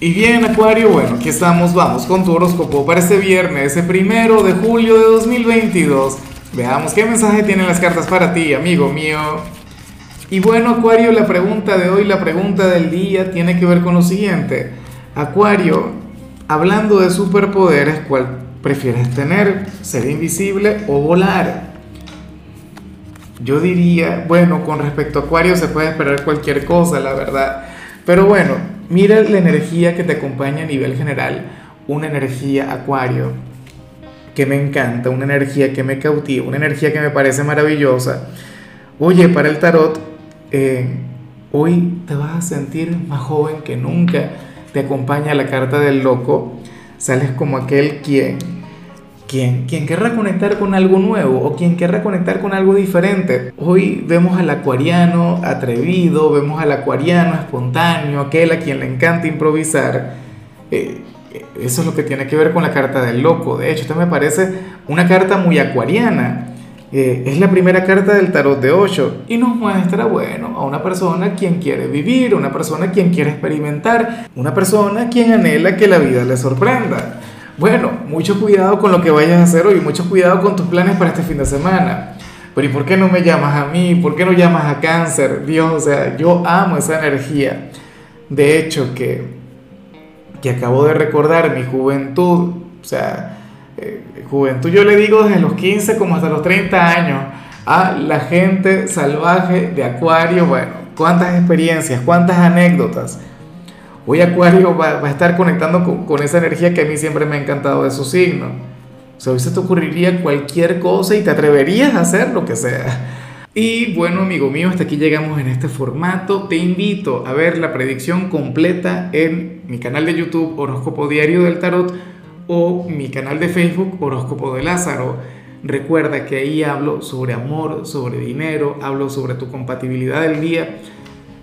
Y bien, Acuario, bueno, aquí estamos, vamos con tu horóscopo para este viernes, ese primero de julio de 2022. Veamos qué mensaje tienen las cartas para ti, amigo mío. Y bueno, Acuario, la pregunta de hoy, la pregunta del día tiene que ver con lo siguiente. Acuario, hablando de superpoderes, ¿cuál prefieres tener? ¿Ser invisible o volar? Yo diría, bueno, con respecto a Acuario se puede esperar cualquier cosa, la verdad. Pero bueno, Mira la energía que te acompaña a nivel general, una energía acuario que me encanta, una energía que me cautiva, una energía que me parece maravillosa. Oye, para el tarot, eh, hoy te vas a sentir más joven que nunca. Te acompaña la carta del loco, sales como aquel quien quien, quien querrá conectar con algo nuevo o quien querrá conectar con algo diferente. Hoy vemos al acuariano atrevido, vemos al acuariano espontáneo, aquel a quien le encanta improvisar. Eh, eso es lo que tiene que ver con la carta del loco. De hecho, esta me parece una carta muy acuariana. Eh, es la primera carta del tarot de 8 y nos muestra, bueno, a una persona quien quiere vivir, una persona quien quiere experimentar, una persona quien anhela que la vida le sorprenda. Bueno, mucho cuidado con lo que vayas a hacer hoy, mucho cuidado con tus planes para este fin de semana. Pero ¿y por qué no me llamas a mí? ¿Por qué no llamas a cáncer? Dios, o sea, yo amo esa energía. De hecho, que, que acabo de recordar mi juventud, o sea, eh, juventud yo le digo desde los 15 como hasta los 30 años, a la gente salvaje de Acuario, bueno, cuántas experiencias, cuántas anécdotas. Hoy Acuario va, a estar conectando con, esa energía que a mí siempre me ha encantado de su signo. O sea, hoy se te ocurriría cualquier cosa y te atreverías a hacer lo que sea. Y bueno, amigo mío, hasta aquí llegamos en este formato. Te invito a ver la predicción completa en mi canal de YouTube Horóscopo Diario del Tarot o mi canal de Facebook Horóscopo de Lázaro. Recuerda que ahí hablo sobre amor, sobre dinero, hablo sobre tu compatibilidad del día